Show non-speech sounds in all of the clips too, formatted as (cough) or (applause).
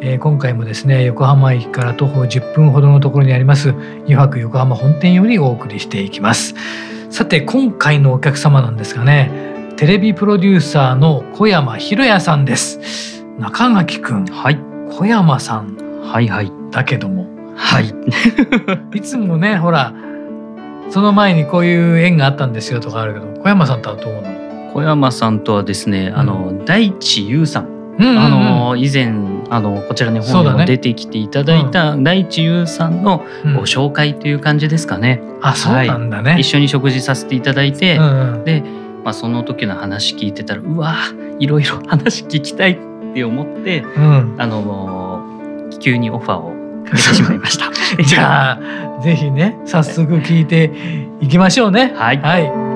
えー、今回もですね横浜駅から徒歩10分ほどのところにあります湯泊横浜本店よりお送りしていきます。さて今回のお客様なんですがねテレビプロデューサーの小山博也さんです。中垣くんはい。小山さんはいはい。だけども。はい。(laughs) いつもねほらその前にこういう縁があったんですよとかあるけど小山さんとはどうなの？小山さんとはですね、あの大地優さん、うんうんうん。あの以前あのこちらに本にも出てきていただいた大地優さんのうん。ご紹介という感じですかね、あそうなんだね、一緒に食事させていただいて、うんうん。で、まあ、その時の話聞いてたらうわいろいろ話聞きたいって思ってうん、あの急にオファーをかけてしまいました。(laughs) じゃあぜひね早速聞いていきましょうね。はい。はい。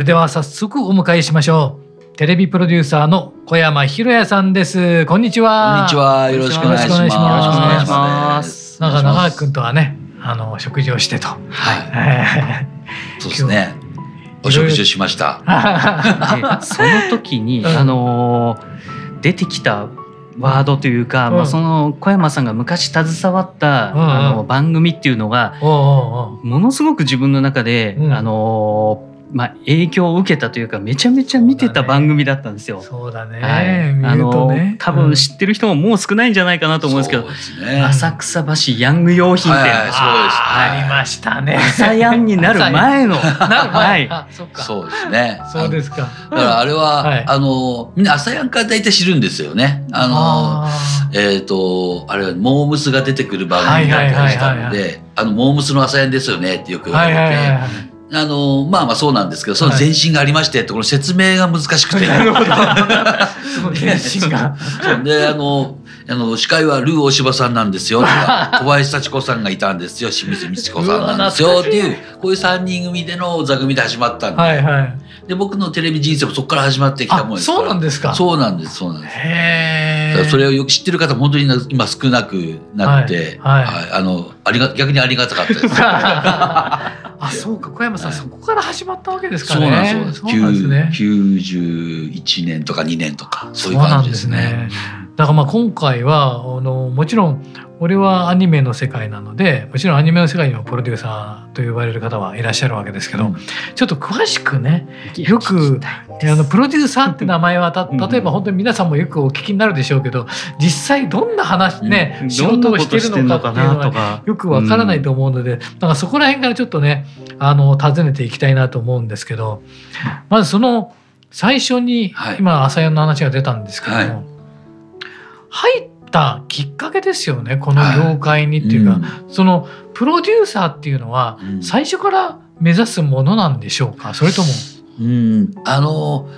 れでは早速お迎えしましょう。テレビプロデューサーの小山博也さんです。こんにちは。こんにちは。よろしくお願いします。よろしくお願いします。なんか長垣君とはねあの食事をしてと。はい。はそうですね。お食事をしました。で (laughs) その時に、うん。あのー出てきたワードというか、うん。まあ、その小山さんが昔携わった、うんうん。あの番組っていうのがものすごく自分の中で、うん。あのーまあ、影響を受けたというかめちゃめちゃ見てた番組だったんですよ。そうだね、はい、見あの多分知ってる人ももう少ないんじゃないかなと思うんですけど、ね。浅草橋ヤング用品店、はいはいそうですあありましたね。朝ヤンになる前の、(laughs) は前、い、あそっか。そうですね。そうですか。だからあれは、はい。あのみんな朝やんから大体知るんですよね。あのあえっ、とあれはモームスが出てくる番組だったりしたので、あのモームスの朝やんですよねってよくー言われて。はいはいはいはいあのまあまあそうなんですけど、その前身がありましてってこの説明が難しくて。(laughs) なるほど。その原神が。そうであのあの司会はルー大柴さんなんですよ (laughs) 小林幸子さんがいたんですよ清水美智子さんなんですよっていうこういう3人組での座組で始まったんで,、はいはいで僕のテレビ人生もそこから始まってきたもんあですから。そうなんですか。そうなんですそうなんです。へえそれをよく知ってる方も本当に今少なくなって、はいはい。あのありが逆にありがたかったです。(laughs) あそうか小山さん、はい。そこから始まったわけですかね。そうなんですそうなんです。ね。91年とか2年とかそういう感じですね。すね。だからまあ今回はあのもちろん俺はアニメの世界なのでもちろんアニメの世界にもプロデューサーと呼ばれる方はいらっしゃるわけですけど、うん。ちょっと詳しくねよくあのプロデューサーって名前は (laughs) 例えば本当に皆さんもよくお聞きになるでしょうけど実際どんな話ね、うん。仕事をしてるのかっていうのはかよくわからないと思うので、なんかそこら辺からちょっとねあの尋ねていきたいなと思うんですけどまずその最初に、はい。今朝やんの話が出たんですけども、はい。入ったきっかけですよねこの業界にっていうか、そのプロデューサーっていうのはうん。最初から目指すものなんでしょうか？それとも、うん、あの、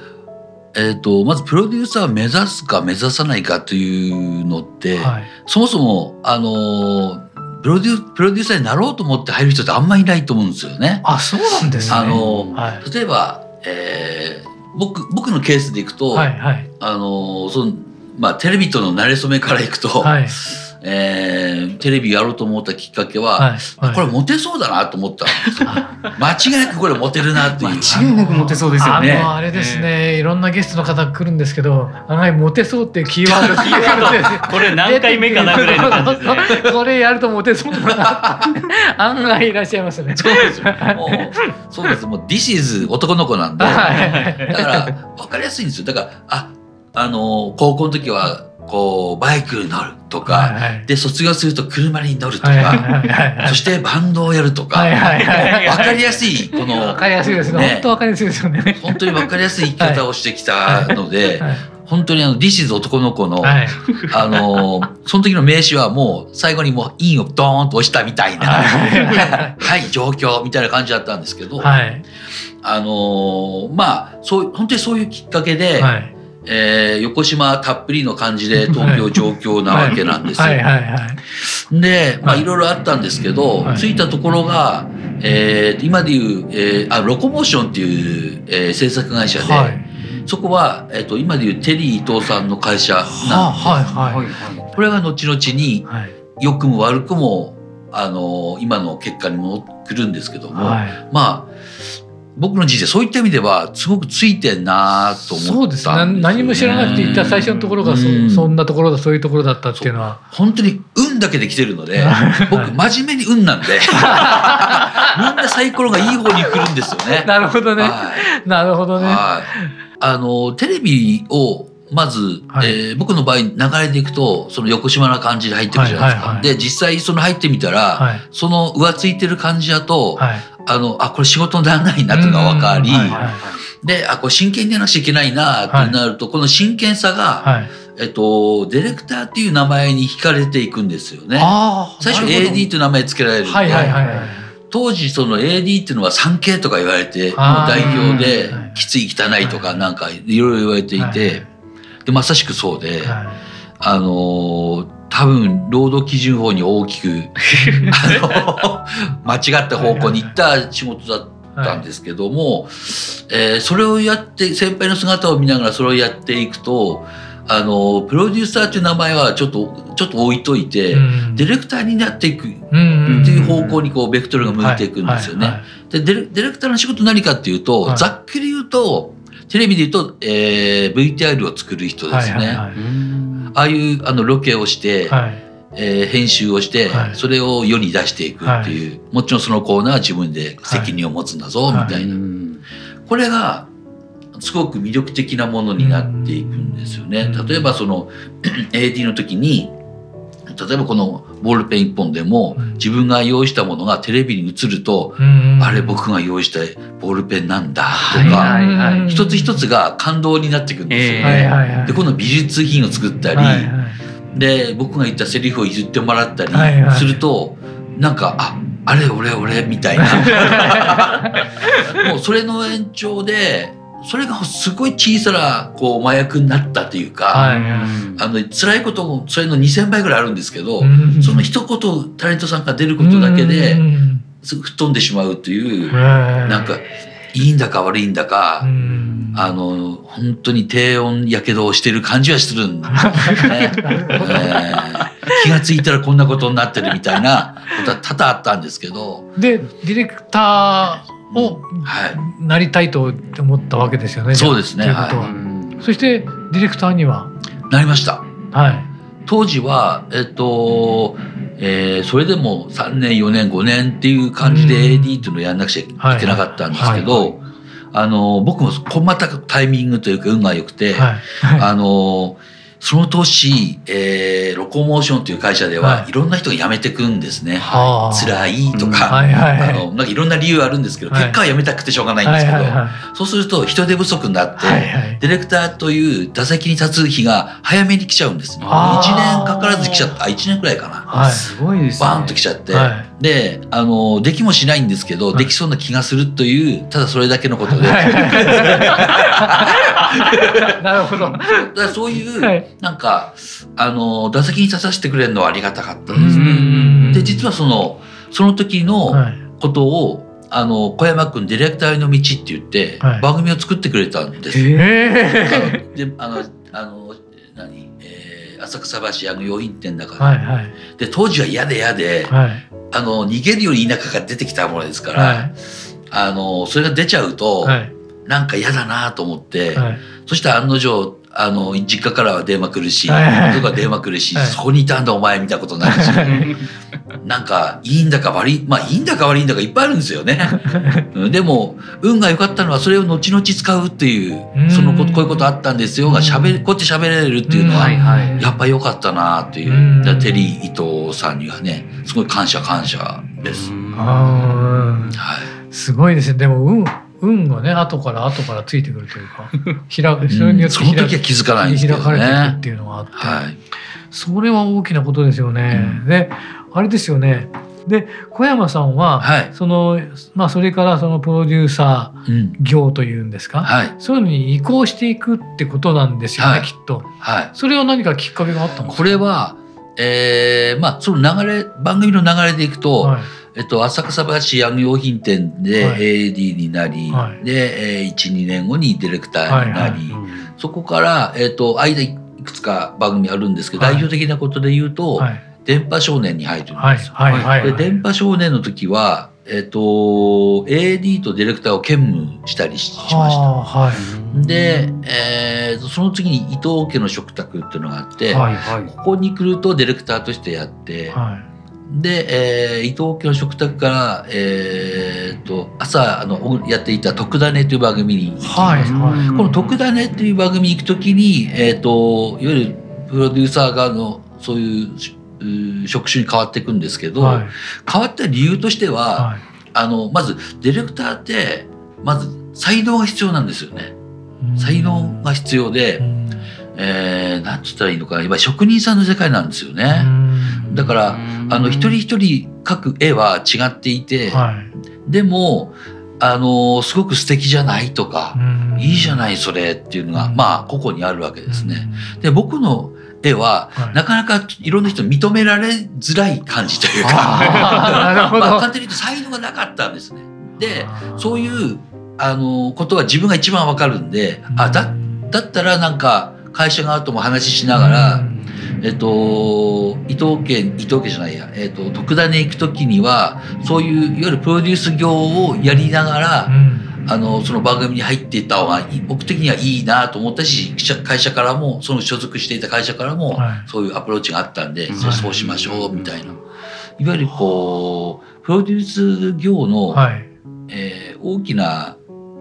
えっ、と、まずプロデューサーを目指すか目指さないかというのって、はい、そもそも、あの、プロデュプロデューサーになろうと思って入る人ってあんまりいないと思うんですよね。あそうなんですね。あの、はい。例えば、えー僕、僕のケースでいくと、はいはい。あの、その、まあ、テレビとの馴れ初めからいくと、はい。えーテレビやろうと思ったきっかけは、はい。はい。これモテそうだなと思った。(laughs) 間違いなくこれモテるなっていう。間違いなくモテそうですよね。あのあれですね、いろんなゲストの方来るんですけど案外モテそうっていうキーワード (laughs) これ何回目かなぐらいの感じでこれやるとモテそうだな (laughs) 案外いらっしゃいますね。そうですよ。もうそうです。もう This is 男の子なんで。はい。だから分かりやすいんですよ。だからああの高校の時はこうバイクに乗るとか、はいはい。で卒業すると車に乗るとか、はいはいはいはいそしてバンドをやるとか、はいはいはい分かりやすいこわのかりやすいですね。ね。本当わかりやすいですよね。本当に分かりやすい生き方をしてきたので、はい。本当にあの This is 男の子の、はい。あのその時の名詞はもう最後にもうインをドーンと押したみたいな、ははい、状況みたいな感じだったんですけど、はい。あのまあそう本当にそういうきっかけで、はいえー横島たっぷりの感じで東京上京なわけなんですよ。はい。はい。はい。で、まあ、はい。いろいろあったんですけど、はい。着いたところが、えー今でいう、えーあロコモーションっていう、えー制作会社で、はい。そこは、えー、と今でいうテリー伊藤さんの会社なんです、はあはい。はい。これが後々にはい。良くも悪くも、あの今の結果に戻ってくるんですけども、はい。まあ僕の人生そういった意味ではすごくついてんなと思ったそうですね。何も知らなくて行った最初のところがそうんそんなところだそういうところだったっていうのは。本当に運だけで来てるので (laughs) 僕真面目に運なんで (laughs) みんなサイコロがいい方に来るんですよね。なるほどね。はいなるほどね。はい、あのテレビをまず、はいえー僕の場合流れでいくとその横島な感じで入ってくるじゃないですか。はいはいはいで実際その入ってみたら、はいその浮ついてる感じだと、はい。あのあこれ仕事にならないなっていうのが分かり、うんはいはい。であこれ真剣にやらなきゃいけないなってなると、この真剣さが、はい。えっと、ディレクターっていう名前に惹かれていくんですよね。最初 AD という名前つけられるんで、はいはいはいはい。当時その AD っていうのは 3K とか言われてもう代表でうんきつい汚いとはいかなんかいろいろ言われていはいてでまさしくそうではい。あのー多分労働基準法に大きく (laughs) (laughs) 間違った方向に行った仕事だったんですけども、えーそれをやって先輩の姿を見ながらそれをやっていくとあのプロデューサーっていう名前はちょっとちょっと置いといて、うん。ディレクターになっていくっうんていう方向にこうベクトルが向いていくんですよね。はいはいでディレディレクターの仕事何かっていうと、はい。ざっくり言うとテレビで言うと、えー VTR を作る人ですね。はいはいはいああいうあのロケをして、はい。えー編集をして、はい。それを世に出していくっていう、もちろんそのコーナーは自分で責任を持つんだぞ、はい。みたいな、うんこれがすごく魅力的なものになっていくんですよね。うん。例えばその (clears throat) AD の時に例えばこのボールペン一本でもうん。自分が用意したものがテレビに映ると、うん。あれ僕が用意したボールペンなんだとはいか、はいはい。うん一つ一つが感動になっていくんですよね。はいはいはい。で今度美術品を作ったり、はいはい。で僕が言ったセリフを譲ってもらったりはいはい。すると、なんかああれ俺俺みたいな。(laughs) もうそれの延長でそれがすごい小さなこう麻薬になったというか、はい。あの辛いこともそれの2,000倍ぐらいあるんですけど、うん。その一言タレントさんが出ることだけでうん。すぐ吹っ飛んでしまうという、ななんかいいんだか悪いんだか、うん。あの本当に低温やけどをしてる感じはするんですね。(laughs) えー気がついたらこんなことになってるみたいなことは多々あったんですけど、でディレクターをはい、なりたいと思ったわけですよね。そうですねは。うん。そしてディレクターには？なりました。はい。当時はえっと、えーそれでも3年4年5年っていう感じでうん。AD っていうのをやんなくちゃいけなかったんですけど、はい。あの僕も細かくタイミングというか運が良くて、はい。はい。あのその年、えーロコモーションという会社では、はい。い、ろんな人が辞めてくんですね。はあ。辛いとか、はいはいはい。あのなんかいろんな理由あるんですけど、はい。結果は辞めたくてしょうがないんですけど、はいはいはい。そうすると人手不足になって、はいはい。ディレクターという打席に立つ日が早めに来ちゃうんですね。あー。1年かからず来ちゃった。あ1年くらいかな。はい。すごいですね。バーンと来ちゃって、はであのできもしないんですけど、はい。できそうな気がするというただそれだけのことで、はい。(laughs) なるほど。だそういう、はい。なんかあの打席に立たせてくれるのはありがたかったうですね。んで実はそのその時のはい。ことを、あの小山君ディレクターへの道って言って、はい。番組を作ってくれたんです。えであのあの何、えー、浅草橋あの用品店だから、はいはい。で当時は嫌で嫌で、はい。あの逃げるように田舎が出てきたものですから、はい。あのそれが出ちゃうと、はい。なんか嫌だなと思って、はい。そしたら案の定あの実家からは電話来るし、はいはい。とか電話来るし、はい。そこにいたんだお前みたいなことになるし、(laughs) なんかいいんだか悪いまあいいんだか悪いんだかいっぱいあるんですよね。う (laughs) んでも運が良かったのはそれを後々使うっていううんそのここういうことあったんですよがしゃべこうやって喋れるっていうのはやっぱ良かったなっていう。うテリー伊藤さんにはねすごい感謝感謝です。はい。すごいですね。でも運運がね後から後からついてくるというか (laughs) 開くそれによってその時は気づかないんですけどね。開かれていくっていうのがあって、はい。それは大きなことですよね。であれですよね。で小山さんは、はい。そのまあそれからそのプロデューサうん。ー業というんですか、はい。そういうのに移行していくってことなんですよね、はい。きっと。はい。それは何かきっかけがあったんですこれはえーまあその流れ番組の流れでいくと、かはい。えっと、浅草橋ヤング用品店ではい。AD になり、はい。で、えー、12年後にディレクターになり、はいはい。そこから、えっと、間いくつか番組あるんですけど、はい。代表的なことで言うと、はい。電波少年に入ってるんはい。ですよ。で電波少年の時は、えっと、AD とディレクターを兼務したりししました。はいで、えーその次に伊藤家の食卓っていうのがあって、はいはいここに来るとディレクターとしてやって、はで、えー伊藤家の食卓から、えー、と朝あのやっていた「特ダネ」という番組に行きます。はいはいこの「特ダネ」っていう番組に行くときに、えー、といわゆるプロデューサー側のそういう職種に変わっていくんですけど、はい。変わった理由としては、はい。あのまずディレクターってまず才能が必要なんですよね。才能が必要で、うん。えー、なんつったらいいのかな今職人さんの世界なんですようね。ん。だからあの一人一人描く絵は違っていて、はい。でもあのすごく素敵じゃないとか、うん。いいじゃないそれっていうのが、うん。まあ個々にあるわけですね。うん。で僕の絵ははい。なかなかいろんな人に認められづらい感じというか。まあ、簡単に言うと才能がなかったんですね。でそういうあのことは自分が一番わかるんで、あだだったらなんか会社側とも話ししながら、うん。えっと、伊藤家伊藤家じゃないや、えっと、特ダネ行く時にはそういういわゆるプロデュース業をやりながら、うんあのその番組に入っていった方が僕的にはいいなと思ったし社会社からもその所属していた会社からも、はい。そういうアプローチがあったんで、はいそうしましょうみたいな、いわゆるこうプロデュース業の、はい。えー大きな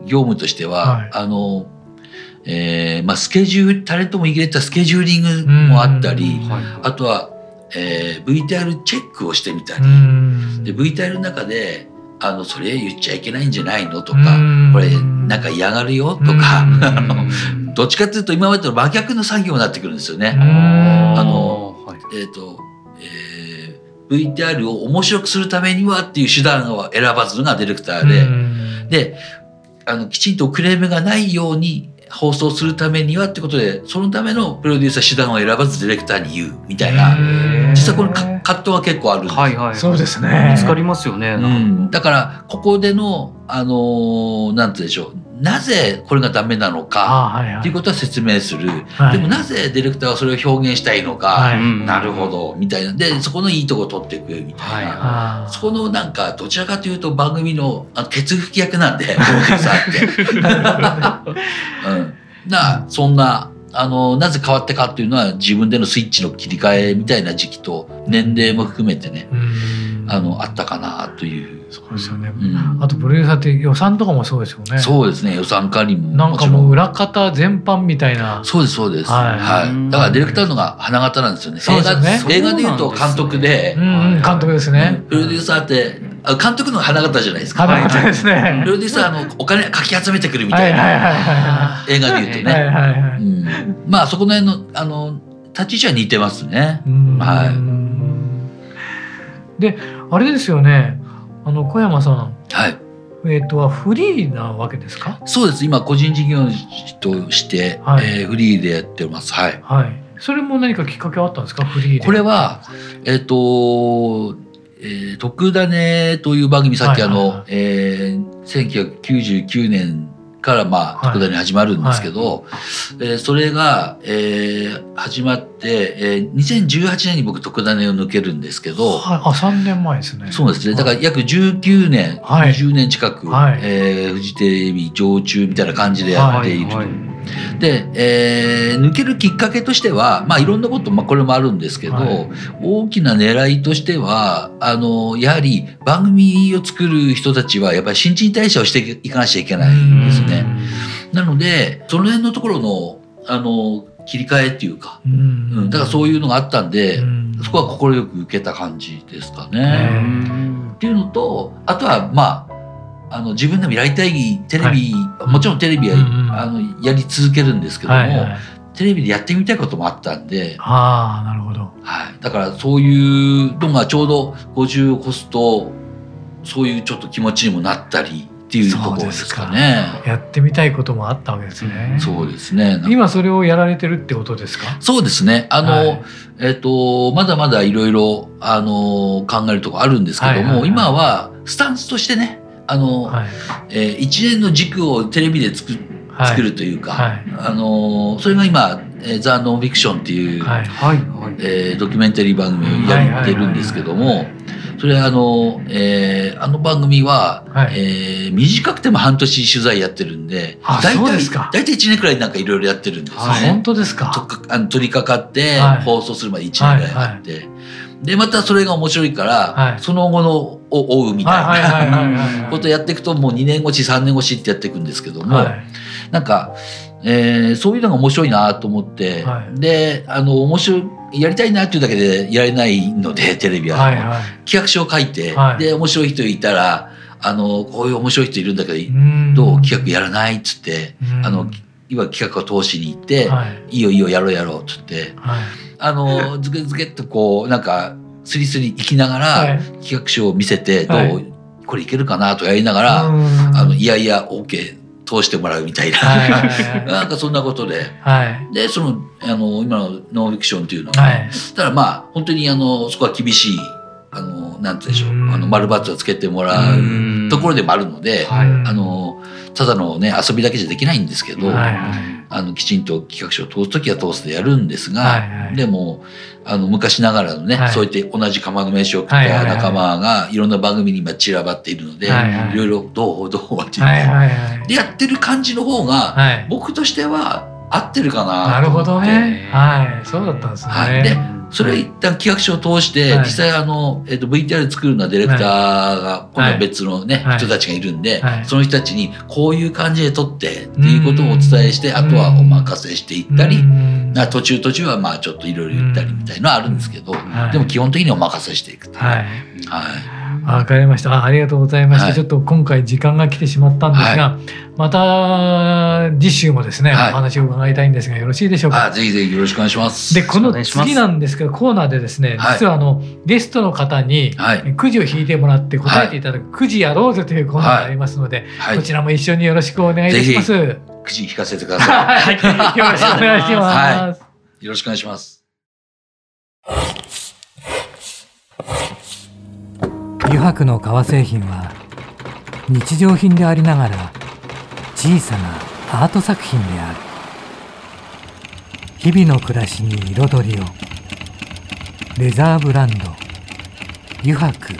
業務としては、はい。あの、えーまあ、スケジュールタレントも入れたスケジューリングもあったり、うんはい。あとは、えー VTR チェックをしてみたり、うん。で VTR の中であのそれ言っちゃいけないんじゃないの？とか、うん。これなんか嫌がるよ？とか、(laughs) どっちかっていうと今までと真逆の作業になってくるんですよね。うんあのはい。えっ、と、えー VTR を面白くするためにはっていう手段を選ばずのがディレクターで、うん。であのきちんとクレームがないように放送するためにはってことでそのためのプロデューサー手段を選ばずディレクターに言うみたいなうん実はこのか葛藤は結構あるんですよ。はいはいそうですね。見つかりますよね。うなんん、だからここでのあのーなんて言うんでしょうなぜこれがダメなのかあはいはい。っていうことは説明する、はい。でもなぜディレクターはそれを表現したいのか、はい。うん。なるほどみたいな。でそこのいいとこ取っていくみたいな、あーそこのなんかどちらかというと番組のあのケツ拭き役なんでプロデューサーって。(laughs) うん、なそんなあのなぜ変わったかっていうのは自分でのスイッチの切り替えみたいな時期と年齢も含めてね。うんあのあったかなという。そうですよね。うん。あとプロデューサーって予算とかもそうですよね。そうですね予算管理もなんかもう裏方全般みたいな。そうですそうです、はい。はい。だからディレクターのが花形なんですよね。そうですよね。映画映画でいうと監督で。うんうん監督ですね。プロデューサーってあ監督のが花形じゃないですか。花形ですね。プロデューサーのお金かき集めてくるみたいはいはいはいなは映画でいうとね、いはいはいはい。うん、まあそこの辺のあの立ち位置は似てますね。うん。はい。であれですよね。あの小山さん。はい。えっ、とはフリーなわけですか？そうです。今個人事業主として、はい。えーフリーでやってます。はい。はい。それも何かきっかけはあったんですか？フリーで。これはえっ、と、えー、特ダネという番組さっきあの、はいはい。はいえー1999年からまあはい。特ダネ始まるんですけど、えーそれが、えー始まって、えー2018年に僕特ダネを抜けるんですけど、はい、あ3年前ですね。そうですね。だから約19年、はい。20年近く、はい。えーフジテレビ常駐みたいな感じでやっていると。はいで、えー抜けるきっかけとしては、まあいろんなこと、まあこれもあるんですけど、はい。大きな狙いとしては、あの、やはり番組を作る人たちはやっぱり新陳代謝をしていかなきゃいけないんですね。なので、その辺のところの、あの、切り替えっていうか、うん。うん、だからそういうのがあったんで、うん。そこは快く受けた感じですかへね。ーっていうのとあとはまああの自分でもやりたいテレビ、もちろんテレビは、うんうん。あのやり続けるんですけども、はいはい、テレビでやってみたいこともあったんで、ああなるほど。はい、だからそういうのがちょうど50を越すとそういうちょっと気持ちにもなったりっていうところですかね。やってみたいこともあったわけですね、そうですね。今それをやられてるってことですか？そうですね。あの、はい。えっ、と、まだまだいろいろ、あの、考えるとこあるんですけども、はいはいはい。今はスタンスとしてね、あの、はい。えー一連の軸をテレビで作はい。作るというか、はい。あのーそれが今「えーザ・ノンフィクション」っていう、はい。はい。はい。えードキュメンタリー番組をやってるんですけどもそれあの、えーあの番組は、はい。えー短くても半年取材やってるんであ大体そうですか。大体1年くらいなんかいろいろやってるんですよあね。本当ですとかかあの取り掛かってはい。放送するまで1年ぐらいあって、でまたそれが面白いから、はい。その後のを追うみたいな、ことやっていくともう2年越し3年越しってやっていくんですけども、はい。なんか、えーそういうのが面白いなと思って、はい。であの面白いやりたいなっていうだけでやれないのでテレビは、はいはい。企画書を書いて、はい。で面白い人いたらあのこういう面白い人いるんだけど、うん。どう企画やらないっつって、うん。あの今企画を通しに行って、はい。い、いよいいよやろうやろうっつってはい。あの (laughs) ズケズケっとこうなんかスリスリ行きながら、はい。企画書を見せてどう、はいこれいけるかなとかやりながら、うん。あのいやいや OK 通してもらうみたいな、(laughs) なんかそんなことで。はい。でそのあの今のノンフィクションっていうのは、はい。ただまあ本当にあのそこは厳しいあのなんて言うんでしょううん。あの丸バツをつけてもらううところでもあるので、あのただのね遊びだけじゃできないんですけど、はいはい。あのきちんと企画書を通す時は通すでやるんですが、はいはい。でもあの昔ながらのね、はい。そういって同じ釜の飯を食った仲間がいろんな番組に今散らばっているので、はいはい。いろいろどうどうっていう、は。いはいはいでやってる感じの方が、はい。僕としては合ってるかななるほどと思ってね。はい。そうだったんですね。はい。でそれを一旦企画書を通して、はい。実際あの、えっと VTR 作るのはディレクターが今度は別のね、はい。人たちがいるんで、はい。その人たちにこういう感じで撮ってっていうことをお伝えして、うん。あとはお任せしていったり、途中途中はまあちょっといろいろ言ったりみたいなのはあるんですけど、はい。でも基本的にお任せしていくとはい。はいわかりました。あありがとうございました、はい。ちょっと今回時間が来てしまったんですが、また次週もですね、はい。お話を伺いたいんですがよろしいでしょうか？あぜひぜひよろしくお願いします。でこの次なんですけどコーナーでですね、はい。実はあのゲストの方にはい。くじを引いてもらって答えていただくくじやろうぜというコーナーがありますので、はい。こちらも一緒によろしくお願いいたします。ぜくじ引かせてくださ (laughs) はい、よろしくお願いします。い。よろしくお願いします。油白の革製品は日常品でありながら小さなアート作品である。日々の暮らしに彩りを。レザーブランド。油白。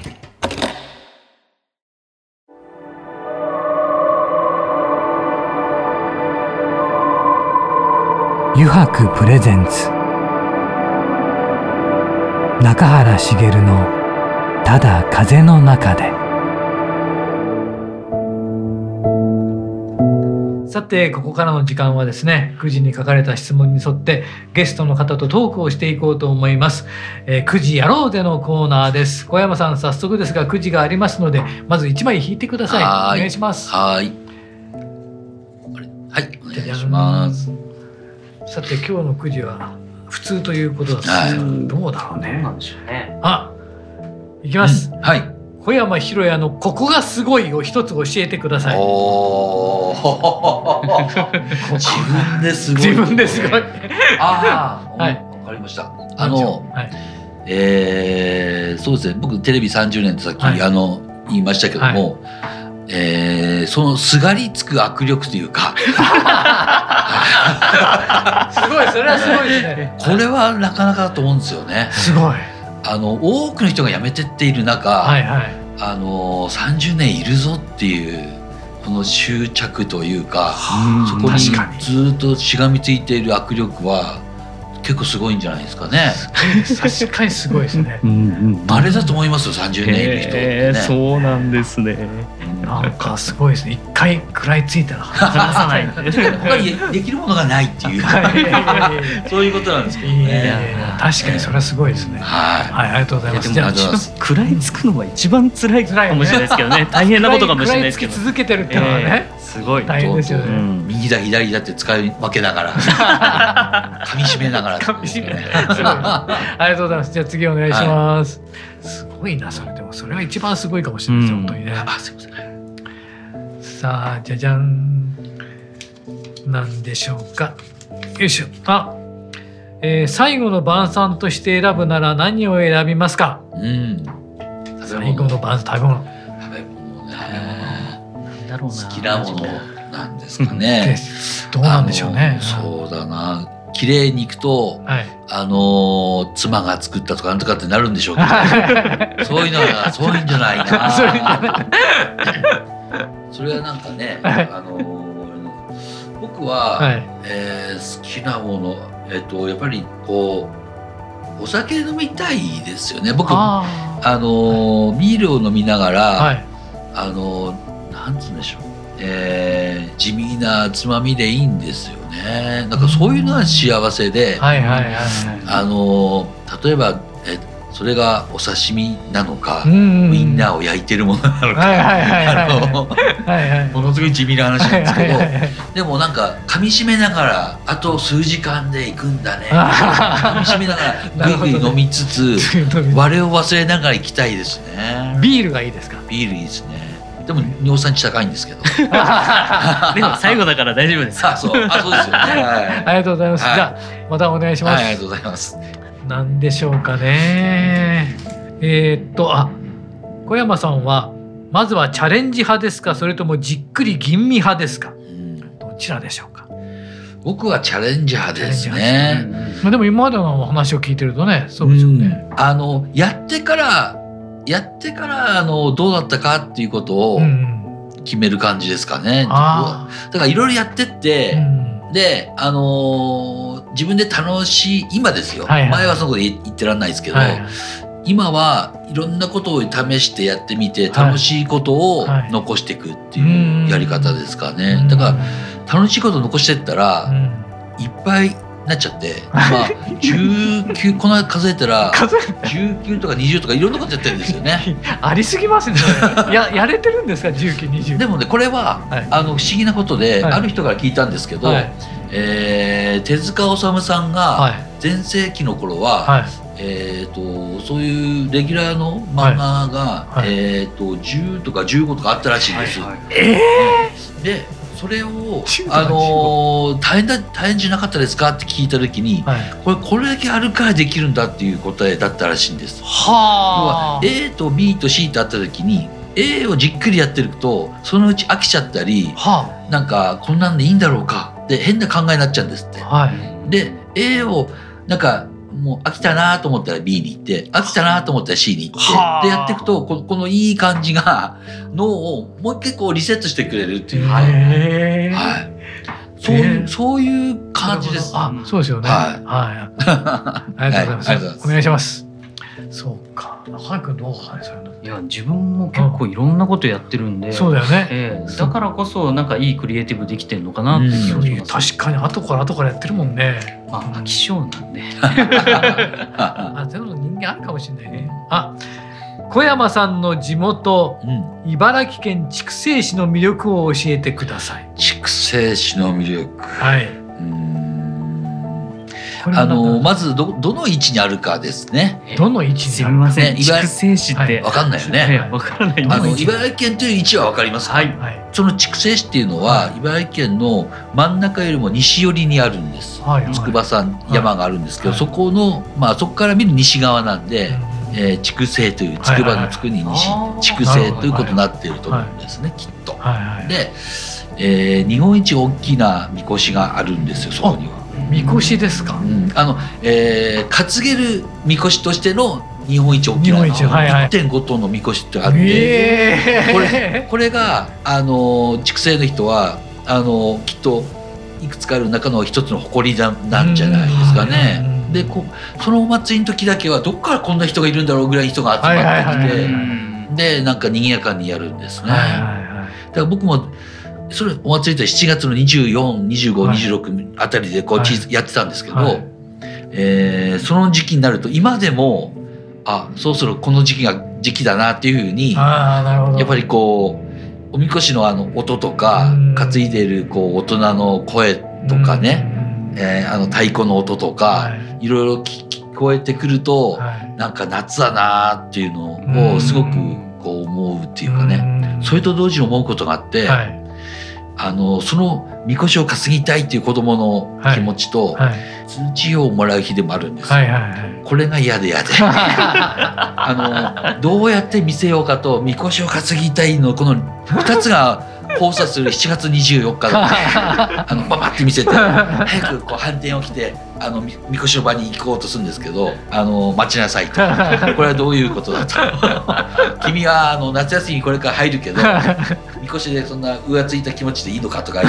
油白プレゼンツ。中原茂の「ただ風の中で」さてここからの時間はですね9時に書かれた質問に沿ってゲストの方とトークをしていこうと思います、えー、9時やろうでのコーナーです。小山さん早速ですが9時がありますのでまず1枚引いてください。はーい。お願いします。はーい。はい、お願いします。さて今日の9時は普通ということです、はい。どうだろうね。どうなんでしょうね。あいきます、うんはい。小山弘也のここがすごいを一つ教えてください。おお。(laughs) 自分ですごい。自分ですごい。ああ、(laughs) はいわかりました。あの、はい、えー、そうですね。僕テレビ30年ってさっき、はいあの言いましたけども、えーそのすがりつく握力というか (laughs) すごいそれはすごいですねこれはなかなかだと思うんですよね。すごいあの多くの人が辞めてっている中、はいはいあの30年いるぞっていうこの執着というか、うんそこにずっとしがみついている握力は結構すごいんじゃないですかね。確かにすごいですねうんうん稀だと思いますよ30年いる人ってね。そうなんですね。なんかすごいですね。一回食らいついたら離さない。他にできるものがないっていう。そういうことなんですけどね。や確かにそれはすごいですね。ははいありがとうございます。じゃあ食らいつくのは一番辛いかもしれないですけどね。大変なことかもしれないですけど。食らい。つき続けてるってい。うのはねえーすごい。大変ですよね。右だ左だって使い分けながら。(laughs) 噛み締めながら噛み締め。ありがとうございます。じゃあ次お願いします、すごいなそれ。でもそれは一番すごいかもしれないです、うん。本当にね。あすいません。さあじゃじゃんなんでしょうかよいしょあ、えー最後の晩餐として選ぶなら何を選びますかうん。最後の晩餐食べ物食べ物ね。なんだろうな。好きなものなんですかでね。どうなんでしょうねそうだな。綺麗に行くと、はいあの妻が作ったとかなんとかってなるんでしょうけど、そういうのはそういうんじゃないな。(laughs) それはなんかね、(laughs) はい。あの僕は、はい。えー好きなもの、えっとやっぱりこうお酒飲みたいですよね。僕ああのビールを飲みながら、ーはい。あのなんつうんでしょう、えー地味なつまみでいいんですよね。なんかそういうのは幸せで、はいはいはいはい。あの例えばえそれがお刺身なのか、ウインナーを焼いてるものなのか、ものすごい地味な話なんですけど、でもなんか噛み締めながらあと数時間で行くんだね。噛みあ締めながらぐいぐい飲みつつー (laughs) 我を忘れながら行きたいですね。ビールがいいですか？ビールいいですね。でも尿酸値高いんですけど。(laughs) でも最後だから大丈夫です。あそう。あそうですよね。はい。(laughs) ありがとうございます。はい。じゃあまたお願いします。はい、ありがとうございます。なんでしょうかね。えーっとあ小山さんはまずはチャレンジ派ですか？それともじっくり吟味派ですか？うんどちらでしょうか？僕はチャレンジャーですね。まあでも今までのお話を聞いてるとねそうですよね。うんあのやってからやってからあのどうだったかっていうことをうんうん。決める感じですかね。あだからいろいろやってって、あ。うんであのー自分で楽しい今ですよ、はいはい。前はそのこと言言ってらんないですけど、はい。今はいろんなことを試してやってみてはい。楽しいことをはい。残していくっていうやり方ですかね。うん。だから楽しいことを残してったら、うん。いっぱいなっちゃって、まあ、19この間数えたら (laughs) 数え19とか20とかいろんなことやってるんですよね。(laughs) ありすぎますね。ややれてるんですか？19、20。でもねこれは、はい。あの不思議なことで、はい。ある人から聞いたんですけど、はいえー手塚治虫さんがはい。全盛期の頃は、はい。えー、とそういうレギュラーの漫画が、はい。はい。えー、と10とか15とかあったらしいんです。えでそれを10とかあのー大変だ大変じゃなかったですかって聞いた時にー、はい。これこれだけあるからできるんだっていう答えだったらしいんです。要はは A と B と C ってあった時に A をじっくりやってるとそのうち飽きちゃったりはなんかこんなんでいいんだろうかって変な考えになっちゃうんですってあ。。はい。で A をなんかもう飽きたなと思ったら B に行って飽きたなと思ったら C に行はあってでやっていくとこのこのいい感じが脳をもう一回こうリセットしてくれるっていうか、はい。そういう、そういう感じです。あ、そうですよね。はい (laughs) はい。ありがとうございます。はいありがとうございますお願いします。そうか。中井君どうかね、そういや自分も結構いろんなことやってるんで。そうだよね。ええだからこそなんかいいクリエイティブできてんのかなって気がします。確かに後から後からやってるもんね。まあ飽き性なんで。(laughs) あ、でも人間あるかもしれないね。あ、小山さんの地元うん、茨城県筑西市の魅力を教えてください。筑西市の魅力。はい。うんあのままずどどの位置にあるかですね。たどの位置すにあるみません。ね茨筑西市ってわかんないよね。ええわからないあの茨城県という位置はわかりますか？はい。はい。その筑西市っていうのは茨城県の真ん中よりも西寄りにあるんです。はい。筑波山山があるんですけど、はいそこのまあそこから見る西側なんで、えー筑西という筑波の筑に西筑西ということになっていると思うんですね、きっと。はいはいで、えー日本一大きなみこしがあるんですよそこには。みこしですか？うん、あの、えー担げるみこしとしての日本一大きな日本一はいはい。1.5トンのみこしってあって、ええこれこれがあの畜生の人はあのきっといくつかある中の一つの誇りだなんじゃないですかね。うんでこそのお祭りの時だけはどっからこんな人がいるんだろうぐらい人が集まってきて、でなんか賑やかにやるんですね。だから僕もそれお祭りって7月の242526あたりでこう、やってたんですけど、はい。えーその時期になると今でもあそろそろこの時期が時期だなっていうふうにやっぱりこうおみこしのあの音とかうん。担いでるこう大人の声とかね、えーあの太鼓の音とうんか、はい。い、ろいろ聞聞こえてくると、はい。なんか夏だなっていうのうんをすごくこう思うっていうかね、ん。それと同時に思うことがあって、はいあのそのみこしを担ぎたいっていう子供の気持ちと、はい。通知をもらう日でもあるんですよ。はいはいはい。これが嫌で嫌で。(laughs) あのどうやって見せようかとみこしを担ぎたいのこの2つが交差する7月24日だ (laughs) あのババって見せて早くこう反転を着てあのみみこしの場に行こうとするんですけどあの待ちなさいと。これはどういうことだと。(laughs) 君はあの夏休みにこれから入るけど (laughs) みこしでそんな浮ついた気持ちでいいのかとか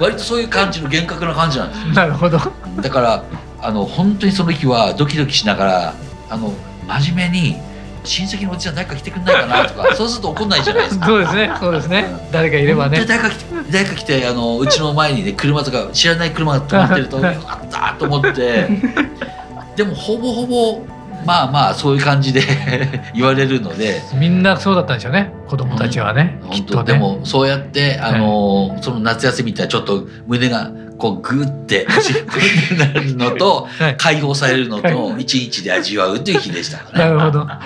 割とそういう感じの厳格な感じなんですよ。なるほど。だからあの本当にその日はドキドキしながらあの真面目に親戚のおじちゃん誰か来てくんないかなとか (laughs) そうすると怒んないじゃないですか。そうですねそうですね。誰かいればね。で誰か来て誰か来てあのうちの前にね車とか知らない車が止まってるとよかったと思って。でもほぼほぼまあまあそういう感じで (laughs) 言われるので。みんなそうだったんでしょうね子供たちはね、きっとね。本当でもそうやってあの、その夏休みってちょっと胸がこうグーっ (laughs) てなるのとはい解放されるのと一日で味わうという日でしたね。なるほどは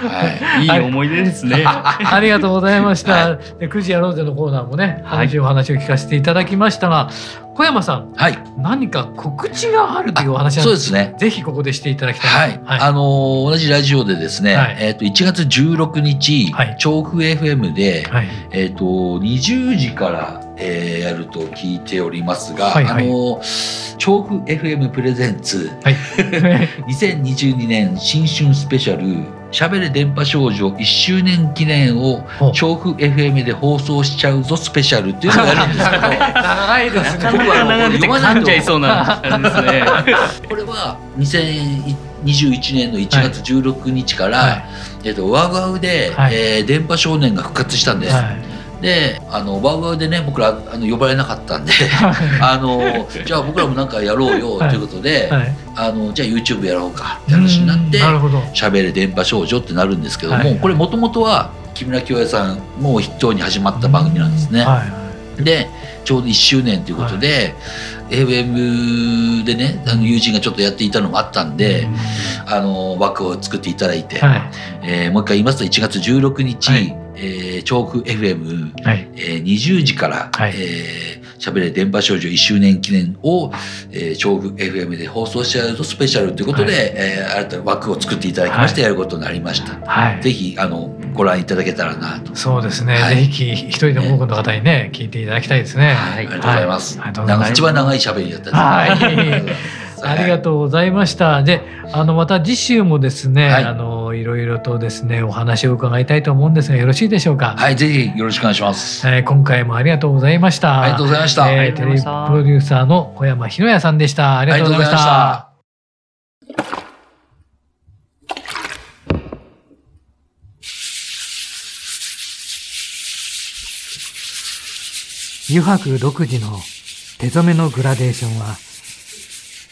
いいい思い出ですね。ありがとうございました。はで9時やろうぜのコーナーもね、はい楽しいお話を聞かせていただきましたが、小山さん、はい、何か告知があるというお話なんでそうですすね。ぜひここでしていただきたはいい、な。はい。あのー同じラジオでですね、はいえっ、と1月16日、はい調布 FM で、はい。えっ、と20時から、えーやると聞いておりますが、はいはいあのー調布 FM プレゼンツはい。2022年新春スペシャルしゃべれ電波少女1周年記念を調布 FM で放送しちゃうぞスペシャルっていうのをやるんですけど長いですね。僕は長くて噛んじゃいそうなですね。これは2021年の1月16日から、はえっとワウワウで、はいえー電波少年が復活したんです。はい。であのワウワウでね僕らあの呼ばれなかったんであのじゃあ僕らもなんかやろうよということで、はい。あのじゃあ YouTube やろうかって話になって。しゃべる電波少女ってなるんですけども、はいこれもともとは木村京也さんも筆頭に始まった番組なんですね。はい。でちょうど1周年ということで、FM でねあの友人がちょっとやっていたのもあったんで、あの枠を作っていただいて、はい。えーもう一回言いますと1月16日、はいえー調布 FM、はい。えー20時から、はいえーしゃべれ電波少女1周年記念を、えー調布 FM で放送しちゃうとスペシャルということで、はいえー新たな枠を作っていただきまして、はやることになりました。はい。ぜひあのご覧いただけたらなと。そうですね。はいぜひ一人でも多くの方にね、聞いていただきたいですね。はい、ありがとうございます。はい一番長い喋りだったです。はいありがととうございました。で、あのまた次週もですね、はいあのいろいろとですねお話を伺いたいと思うんですがよろしいでしょうか？はい、ぜひよろしくお願いします。えー今回もありがとうございました。ありがとうございました。えーテレビプロデューサーの小山博也さんでした。ありがとうございました。油白独自の手染めのグラデーションは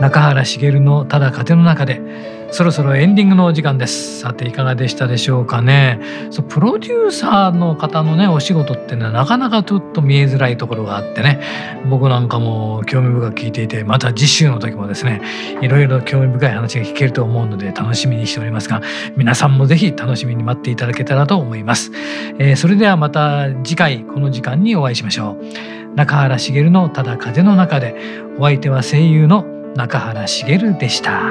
中原茂のただ風の中でそろそろエンディングのお時間です。さていかがでしたでしょうかね。そうプロデューサーの方のねお仕事っていうのはなかなかちょっと見えづらいところがあってね僕なんかも興味深く聞いていてまた次週の時もですねいろいろ興味深い話が聞けると思うので楽しみにしておりますが皆さんもぜひ楽しみに待っていただけたらと思います、えー、それではまた次回この時間にお会いしましょう。中原茂のただ風の中でお相手は声優の中原茂でした。